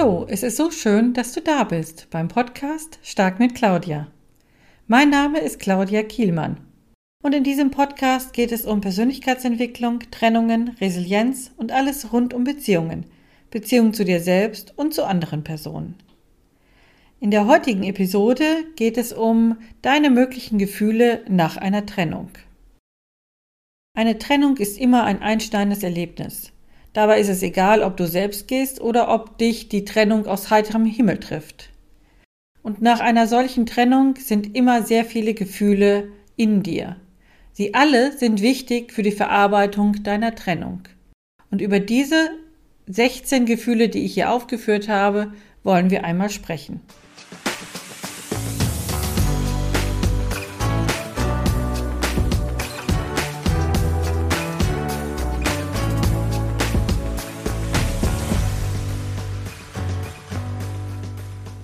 Hallo, es ist so schön, dass du da bist beim Podcast Stark mit Claudia. Mein Name ist Claudia Kielmann und in diesem Podcast geht es um Persönlichkeitsentwicklung, Trennungen, Resilienz und alles rund um Beziehungen, Beziehungen zu dir selbst und zu anderen Personen. In der heutigen Episode geht es um deine möglichen Gefühle nach einer Trennung. Eine Trennung ist immer ein einsteinendes Erlebnis. Dabei ist es egal, ob du selbst gehst oder ob dich die Trennung aus heiterem Himmel trifft. Und nach einer solchen Trennung sind immer sehr viele Gefühle in dir. Sie alle sind wichtig für die Verarbeitung deiner Trennung. Und über diese 16 Gefühle, die ich hier aufgeführt habe, wollen wir einmal sprechen.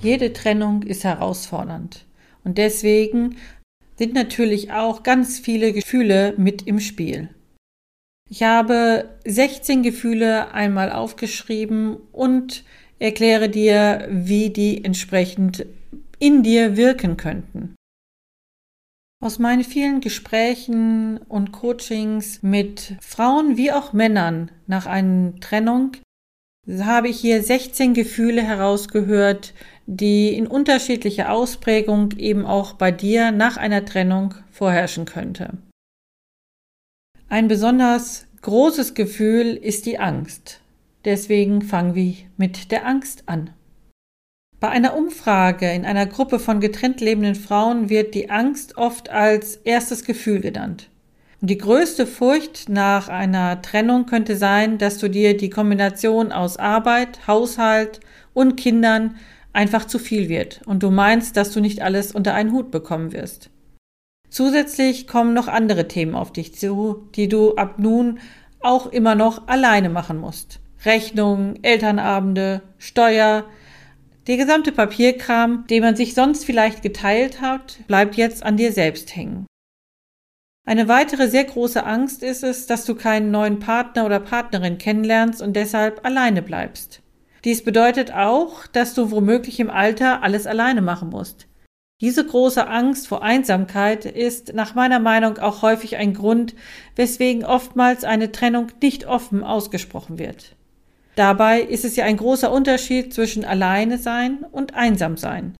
Jede Trennung ist herausfordernd. Und deswegen sind natürlich auch ganz viele Gefühle mit im Spiel. Ich habe 16 Gefühle einmal aufgeschrieben und erkläre dir, wie die entsprechend in dir wirken könnten. Aus meinen vielen Gesprächen und Coachings mit Frauen wie auch Männern nach einer Trennung habe ich hier 16 Gefühle herausgehört, die in unterschiedlicher Ausprägung eben auch bei dir nach einer Trennung vorherrschen könnte. Ein besonders großes Gefühl ist die Angst. Deswegen fangen wir mit der Angst an. Bei einer Umfrage in einer Gruppe von getrennt lebenden Frauen wird die Angst oft als erstes Gefühl genannt. Und die größte Furcht nach einer Trennung könnte sein, dass du dir die Kombination aus Arbeit, Haushalt und Kindern einfach zu viel wird und du meinst, dass du nicht alles unter einen Hut bekommen wirst. Zusätzlich kommen noch andere Themen auf dich zu, die du ab nun auch immer noch alleine machen musst. Rechnungen, Elternabende, Steuer, der gesamte Papierkram, den man sich sonst vielleicht geteilt hat, bleibt jetzt an dir selbst hängen. Eine weitere sehr große Angst ist es, dass du keinen neuen Partner oder Partnerin kennenlernst und deshalb alleine bleibst. Dies bedeutet auch, dass du womöglich im Alter alles alleine machen musst. Diese große Angst vor Einsamkeit ist nach meiner Meinung auch häufig ein Grund, weswegen oftmals eine Trennung nicht offen ausgesprochen wird. Dabei ist es ja ein großer Unterschied zwischen alleine sein und einsam sein.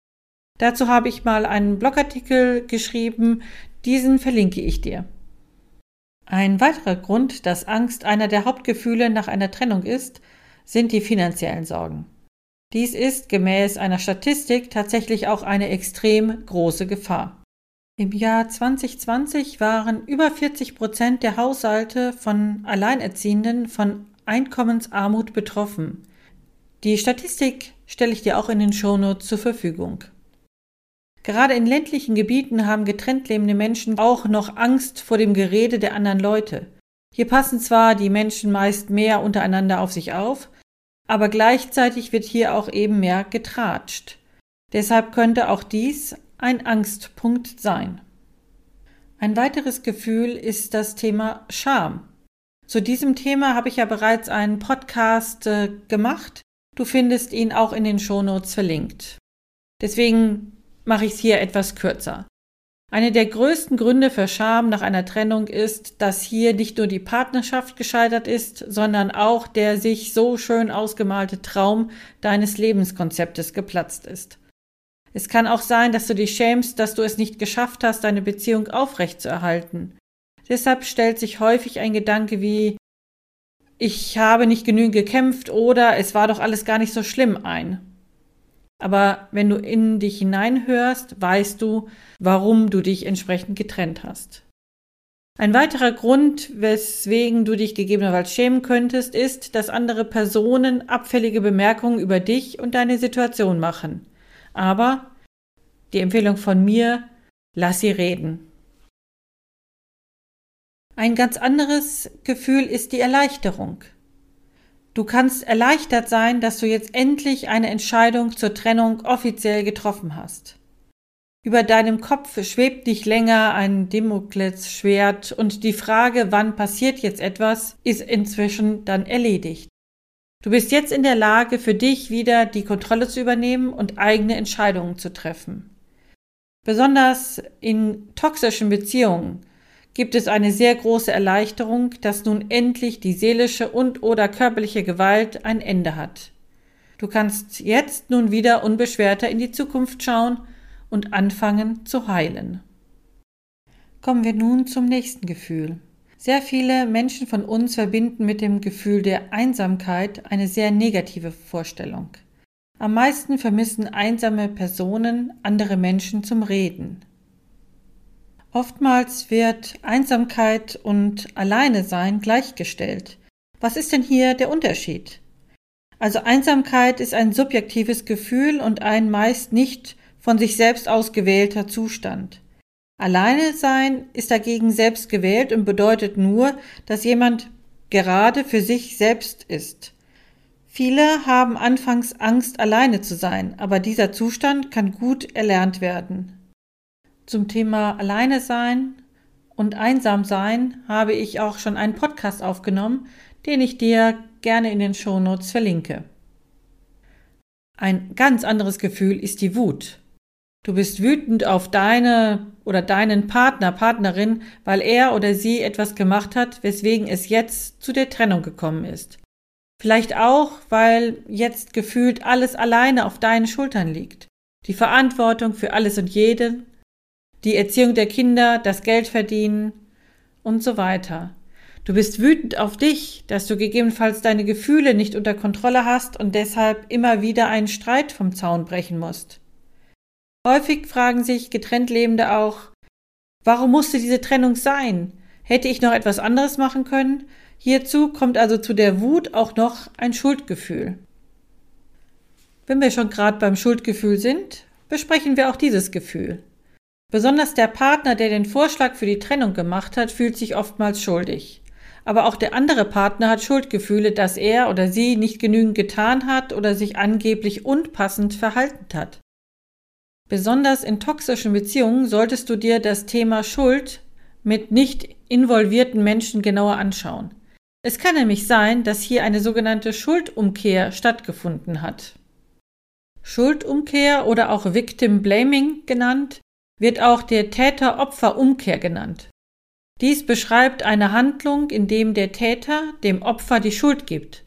Dazu habe ich mal einen Blogartikel geschrieben, diesen verlinke ich dir. Ein weiterer Grund, dass Angst einer der Hauptgefühle nach einer Trennung ist, sind die finanziellen Sorgen. Dies ist gemäß einer Statistik tatsächlich auch eine extrem große Gefahr. Im Jahr 2020 waren über 40 Prozent der Haushalte von Alleinerziehenden von Einkommensarmut betroffen. Die Statistik stelle ich dir auch in den Shownotes zur Verfügung. Gerade in ländlichen Gebieten haben getrennt lebende Menschen auch noch Angst vor dem Gerede der anderen Leute. Hier passen zwar die Menschen meist mehr untereinander auf sich auf, aber gleichzeitig wird hier auch eben mehr getratscht. Deshalb könnte auch dies ein Angstpunkt sein. Ein weiteres Gefühl ist das Thema Scham. Zu diesem Thema habe ich ja bereits einen Podcast äh, gemacht. Du findest ihn auch in den Shownotes verlinkt. Deswegen mache ich es hier etwas kürzer. Eine der größten Gründe für Scham nach einer Trennung ist, dass hier nicht nur die Partnerschaft gescheitert ist, sondern auch der sich so schön ausgemalte Traum deines Lebenskonzeptes geplatzt ist. Es kann auch sein, dass du dich schämst, dass du es nicht geschafft hast, deine Beziehung aufrechtzuerhalten. Deshalb stellt sich häufig ein Gedanke wie ich habe nicht genügend gekämpft oder es war doch alles gar nicht so schlimm ein. Aber wenn du in dich hineinhörst, weißt du, warum du dich entsprechend getrennt hast. Ein weiterer Grund, weswegen du dich gegebenenfalls schämen könntest, ist, dass andere Personen abfällige Bemerkungen über dich und deine Situation machen. Aber die Empfehlung von mir, lass sie reden. Ein ganz anderes Gefühl ist die Erleichterung. Du kannst erleichtert sein, dass du jetzt endlich eine Entscheidung zur Trennung offiziell getroffen hast. Über deinem Kopf schwebt nicht länger ein Damoklesschwert und die Frage, wann passiert jetzt etwas, ist inzwischen dann erledigt. Du bist jetzt in der Lage, für dich wieder die Kontrolle zu übernehmen und eigene Entscheidungen zu treffen. Besonders in toxischen Beziehungen gibt es eine sehr große Erleichterung, dass nun endlich die seelische und oder körperliche Gewalt ein Ende hat. Du kannst jetzt nun wieder unbeschwerter in die Zukunft schauen und anfangen zu heilen. Kommen wir nun zum nächsten Gefühl. Sehr viele Menschen von uns verbinden mit dem Gefühl der Einsamkeit eine sehr negative Vorstellung. Am meisten vermissen einsame Personen andere Menschen zum Reden. Oftmals wird Einsamkeit und Alleine sein gleichgestellt. Was ist denn hier der Unterschied? Also Einsamkeit ist ein subjektives Gefühl und ein meist nicht von sich selbst ausgewählter Zustand. Alleine sein ist dagegen selbst gewählt und bedeutet nur, dass jemand gerade für sich selbst ist. Viele haben anfangs Angst, alleine zu sein, aber dieser Zustand kann gut erlernt werden. Zum Thema Alleine sein und einsam sein habe ich auch schon einen Podcast aufgenommen, den ich dir gerne in den Shownotes verlinke. Ein ganz anderes Gefühl ist die Wut. Du bist wütend auf deine oder deinen Partner, Partnerin, weil er oder sie etwas gemacht hat, weswegen es jetzt zu der Trennung gekommen ist. Vielleicht auch, weil jetzt gefühlt alles alleine auf deinen Schultern liegt. Die Verantwortung für alles und jeden, die Erziehung der Kinder, das Geld verdienen und so weiter. Du bist wütend auf dich, dass du gegebenenfalls deine Gefühle nicht unter Kontrolle hast und deshalb immer wieder einen Streit vom Zaun brechen musst. Häufig fragen sich getrennt Lebende auch, warum musste diese Trennung sein? Hätte ich noch etwas anderes machen können? Hierzu kommt also zu der Wut auch noch ein Schuldgefühl. Wenn wir schon gerade beim Schuldgefühl sind, besprechen wir auch dieses Gefühl. Besonders der Partner, der den Vorschlag für die Trennung gemacht hat, fühlt sich oftmals schuldig. Aber auch der andere Partner hat Schuldgefühle, dass er oder sie nicht genügend getan hat oder sich angeblich unpassend verhalten hat. Besonders in toxischen Beziehungen solltest du dir das Thema Schuld mit nicht involvierten Menschen genauer anschauen. Es kann nämlich sein, dass hier eine sogenannte Schuldumkehr stattgefunden hat. Schuldumkehr oder auch Victim Blaming genannt wird auch der Täter-Opfer-Umkehr genannt. Dies beschreibt eine Handlung, in dem der Täter dem Opfer die Schuld gibt.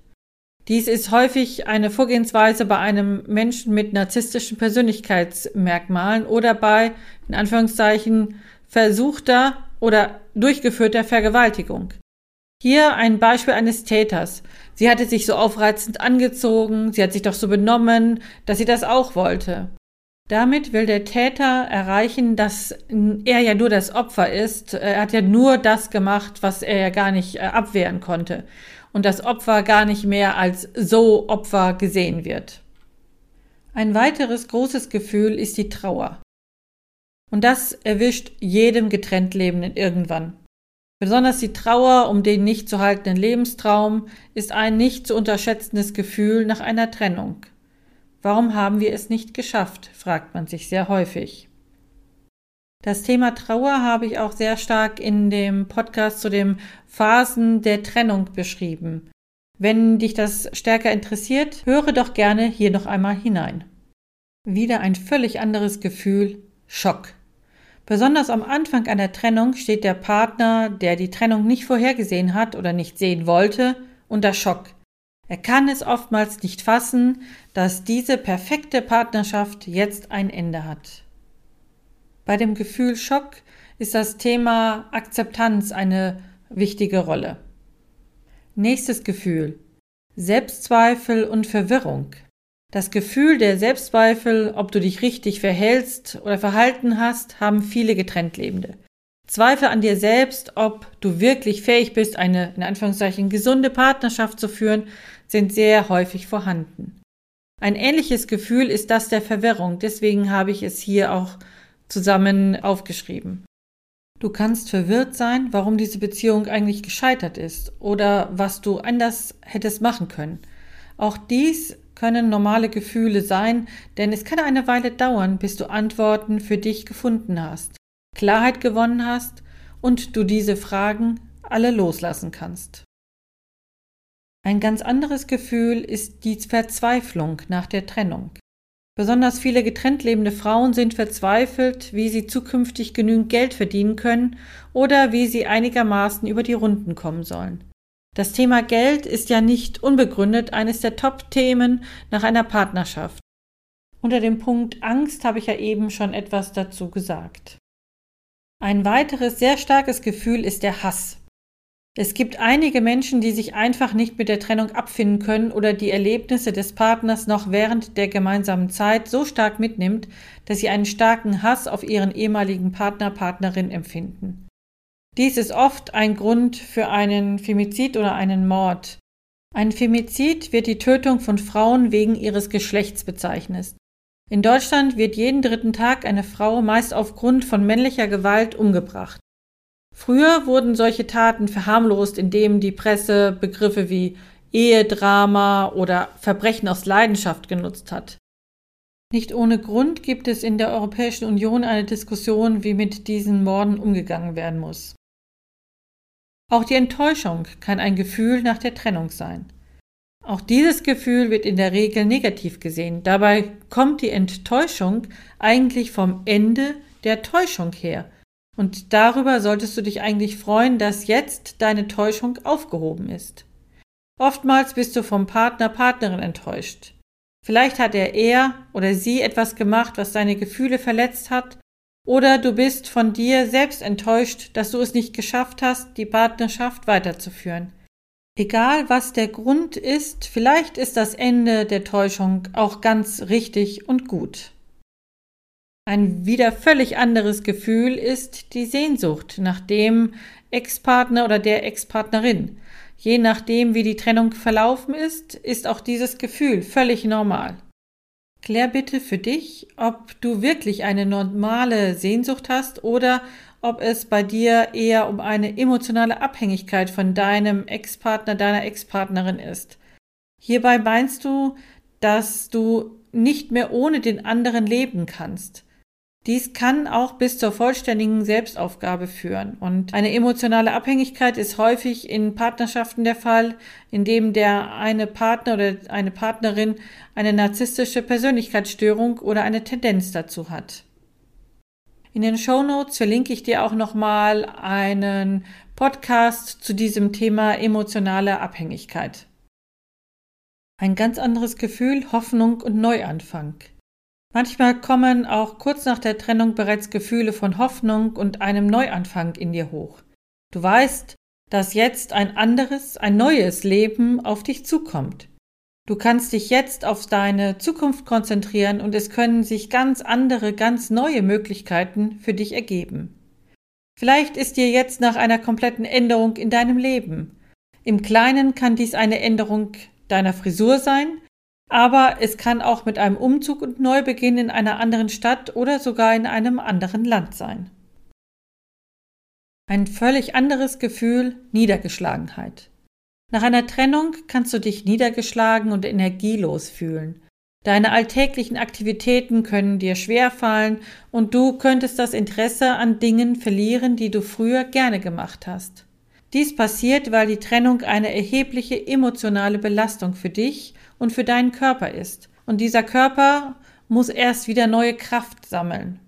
Dies ist häufig eine Vorgehensweise bei einem Menschen mit narzisstischen Persönlichkeitsmerkmalen oder bei, in Anführungszeichen, versuchter oder durchgeführter Vergewaltigung. Hier ein Beispiel eines Täters. Sie hatte sich so aufreizend angezogen, sie hat sich doch so benommen, dass sie das auch wollte. Damit will der Täter erreichen, dass er ja nur das Opfer ist. Er hat ja nur das gemacht, was er ja gar nicht äh, abwehren konnte. Und das Opfer gar nicht mehr als so Opfer gesehen wird. Ein weiteres großes Gefühl ist die Trauer. Und das erwischt jedem getrennt Lebenden irgendwann. Besonders die Trauer um den nicht zu haltenden Lebenstraum ist ein nicht zu unterschätzendes Gefühl nach einer Trennung. Warum haben wir es nicht geschafft, fragt man sich sehr häufig. Das Thema Trauer habe ich auch sehr stark in dem Podcast zu den Phasen der Trennung beschrieben. Wenn dich das stärker interessiert, höre doch gerne hier noch einmal hinein. Wieder ein völlig anderes Gefühl, Schock. Besonders am Anfang einer Trennung steht der Partner, der die Trennung nicht vorhergesehen hat oder nicht sehen wollte, unter Schock. Er kann es oftmals nicht fassen, dass diese perfekte Partnerschaft jetzt ein Ende hat. Bei dem Gefühl Schock ist das Thema Akzeptanz eine wichtige Rolle. Nächstes Gefühl Selbstzweifel und Verwirrung. Das Gefühl der Selbstzweifel, ob du dich richtig verhältst oder verhalten hast, haben viele getrennt Lebende. Zweifel an dir selbst, ob du wirklich fähig bist, eine in Anführungszeichen gesunde Partnerschaft zu führen, sind sehr häufig vorhanden. Ein ähnliches Gefühl ist das der Verwirrung, deswegen habe ich es hier auch zusammen aufgeschrieben. Du kannst verwirrt sein, warum diese Beziehung eigentlich gescheitert ist oder was du anders hättest machen können. Auch dies können normale Gefühle sein, denn es kann eine Weile dauern, bis du Antworten für dich gefunden hast, Klarheit gewonnen hast und du diese Fragen alle loslassen kannst. Ein ganz anderes Gefühl ist die Verzweiflung nach der Trennung. Besonders viele getrennt lebende Frauen sind verzweifelt, wie sie zukünftig genügend Geld verdienen können oder wie sie einigermaßen über die Runden kommen sollen. Das Thema Geld ist ja nicht unbegründet eines der Top-Themen nach einer Partnerschaft. Unter dem Punkt Angst habe ich ja eben schon etwas dazu gesagt. Ein weiteres sehr starkes Gefühl ist der Hass. Es gibt einige Menschen, die sich einfach nicht mit der Trennung abfinden können oder die Erlebnisse des Partners noch während der gemeinsamen Zeit so stark mitnimmt, dass sie einen starken Hass auf ihren ehemaligen Partner, Partnerin empfinden. Dies ist oft ein Grund für einen Femizid oder einen Mord. Ein Femizid wird die Tötung von Frauen wegen ihres Geschlechts bezeichnet. In Deutschland wird jeden dritten Tag eine Frau meist aufgrund von männlicher Gewalt umgebracht. Früher wurden solche Taten verharmlost, indem die Presse Begriffe wie Ehedrama oder Verbrechen aus Leidenschaft genutzt hat. Nicht ohne Grund gibt es in der Europäischen Union eine Diskussion, wie mit diesen Morden umgegangen werden muss. Auch die Enttäuschung kann ein Gefühl nach der Trennung sein. Auch dieses Gefühl wird in der Regel negativ gesehen. Dabei kommt die Enttäuschung eigentlich vom Ende der Täuschung her und darüber solltest du dich eigentlich freuen, dass jetzt deine Täuschung aufgehoben ist. Oftmals bist du vom Partner, Partnerin enttäuscht. Vielleicht hat er er oder sie etwas gemacht, was deine Gefühle verletzt hat, oder du bist von dir selbst enttäuscht, dass du es nicht geschafft hast, die Partnerschaft weiterzuführen. Egal was der Grund ist, vielleicht ist das Ende der Täuschung auch ganz richtig und gut. Ein wieder völlig anderes Gefühl ist die Sehnsucht nach dem Ex-Partner oder der Ex-Partnerin. Je nachdem, wie die Trennung verlaufen ist, ist auch dieses Gefühl völlig normal. Klär bitte für dich, ob du wirklich eine normale Sehnsucht hast oder ob es bei dir eher um eine emotionale Abhängigkeit von deinem Ex-Partner, deiner Ex-Partnerin ist. Hierbei meinst du, dass du nicht mehr ohne den anderen leben kannst. Dies kann auch bis zur vollständigen Selbstaufgabe führen. Und eine emotionale Abhängigkeit ist häufig in Partnerschaften der Fall, in dem der eine Partner oder eine Partnerin eine narzisstische Persönlichkeitsstörung oder eine Tendenz dazu hat. In den Show Notes verlinke ich dir auch nochmal einen Podcast zu diesem Thema emotionale Abhängigkeit. Ein ganz anderes Gefühl, Hoffnung und Neuanfang. Manchmal kommen auch kurz nach der Trennung bereits Gefühle von Hoffnung und einem Neuanfang in dir hoch. Du weißt, dass jetzt ein anderes, ein neues Leben auf dich zukommt. Du kannst dich jetzt auf deine Zukunft konzentrieren und es können sich ganz andere, ganz neue Möglichkeiten für dich ergeben. Vielleicht ist dir jetzt nach einer kompletten Änderung in deinem Leben. Im Kleinen kann dies eine Änderung deiner Frisur sein, aber es kann auch mit einem Umzug und Neubeginn in einer anderen Stadt oder sogar in einem anderen Land sein. Ein völlig anderes Gefühl Niedergeschlagenheit. Nach einer Trennung kannst du dich niedergeschlagen und energielos fühlen. Deine alltäglichen Aktivitäten können dir schwerfallen und du könntest das Interesse an Dingen verlieren, die du früher gerne gemacht hast. Dies passiert, weil die Trennung eine erhebliche emotionale Belastung für dich und für deinen Körper ist. Und dieser Körper muss erst wieder neue Kraft sammeln.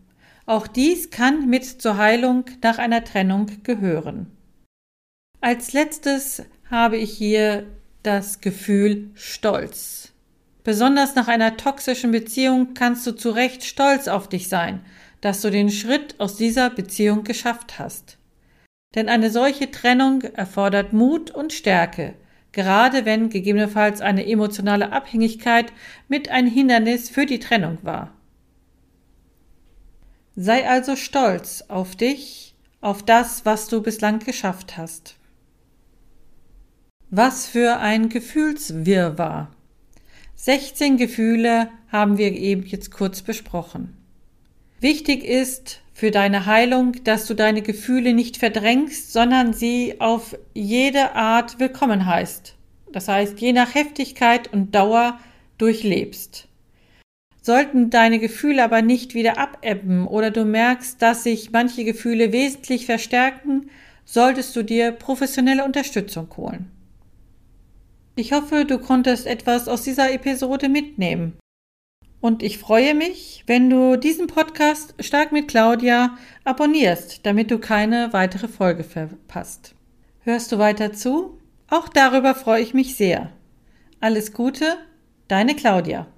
Auch dies kann mit zur Heilung nach einer Trennung gehören. Als letztes habe ich hier das Gefühl Stolz. Besonders nach einer toxischen Beziehung kannst du zu Recht stolz auf dich sein, dass du den Schritt aus dieser Beziehung geschafft hast. Denn eine solche Trennung erfordert Mut und Stärke, gerade wenn gegebenenfalls eine emotionale Abhängigkeit mit ein Hindernis für die Trennung war. Sei also stolz auf dich, auf das, was du bislang geschafft hast. Was für ein Gefühlswirrwarr. 16 Gefühle haben wir eben jetzt kurz besprochen. Wichtig ist für deine Heilung, dass du deine Gefühle nicht verdrängst, sondern sie auf jede Art willkommen heißt. Das heißt, je nach Heftigkeit und Dauer durchlebst. Sollten deine Gefühle aber nicht wieder abebben oder du merkst, dass sich manche Gefühle wesentlich verstärken, solltest du dir professionelle Unterstützung holen. Ich hoffe, du konntest etwas aus dieser Episode mitnehmen. Und ich freue mich, wenn du diesen Podcast Stark mit Claudia abonnierst, damit du keine weitere Folge verpasst. Hörst du weiter zu? Auch darüber freue ich mich sehr. Alles Gute, deine Claudia.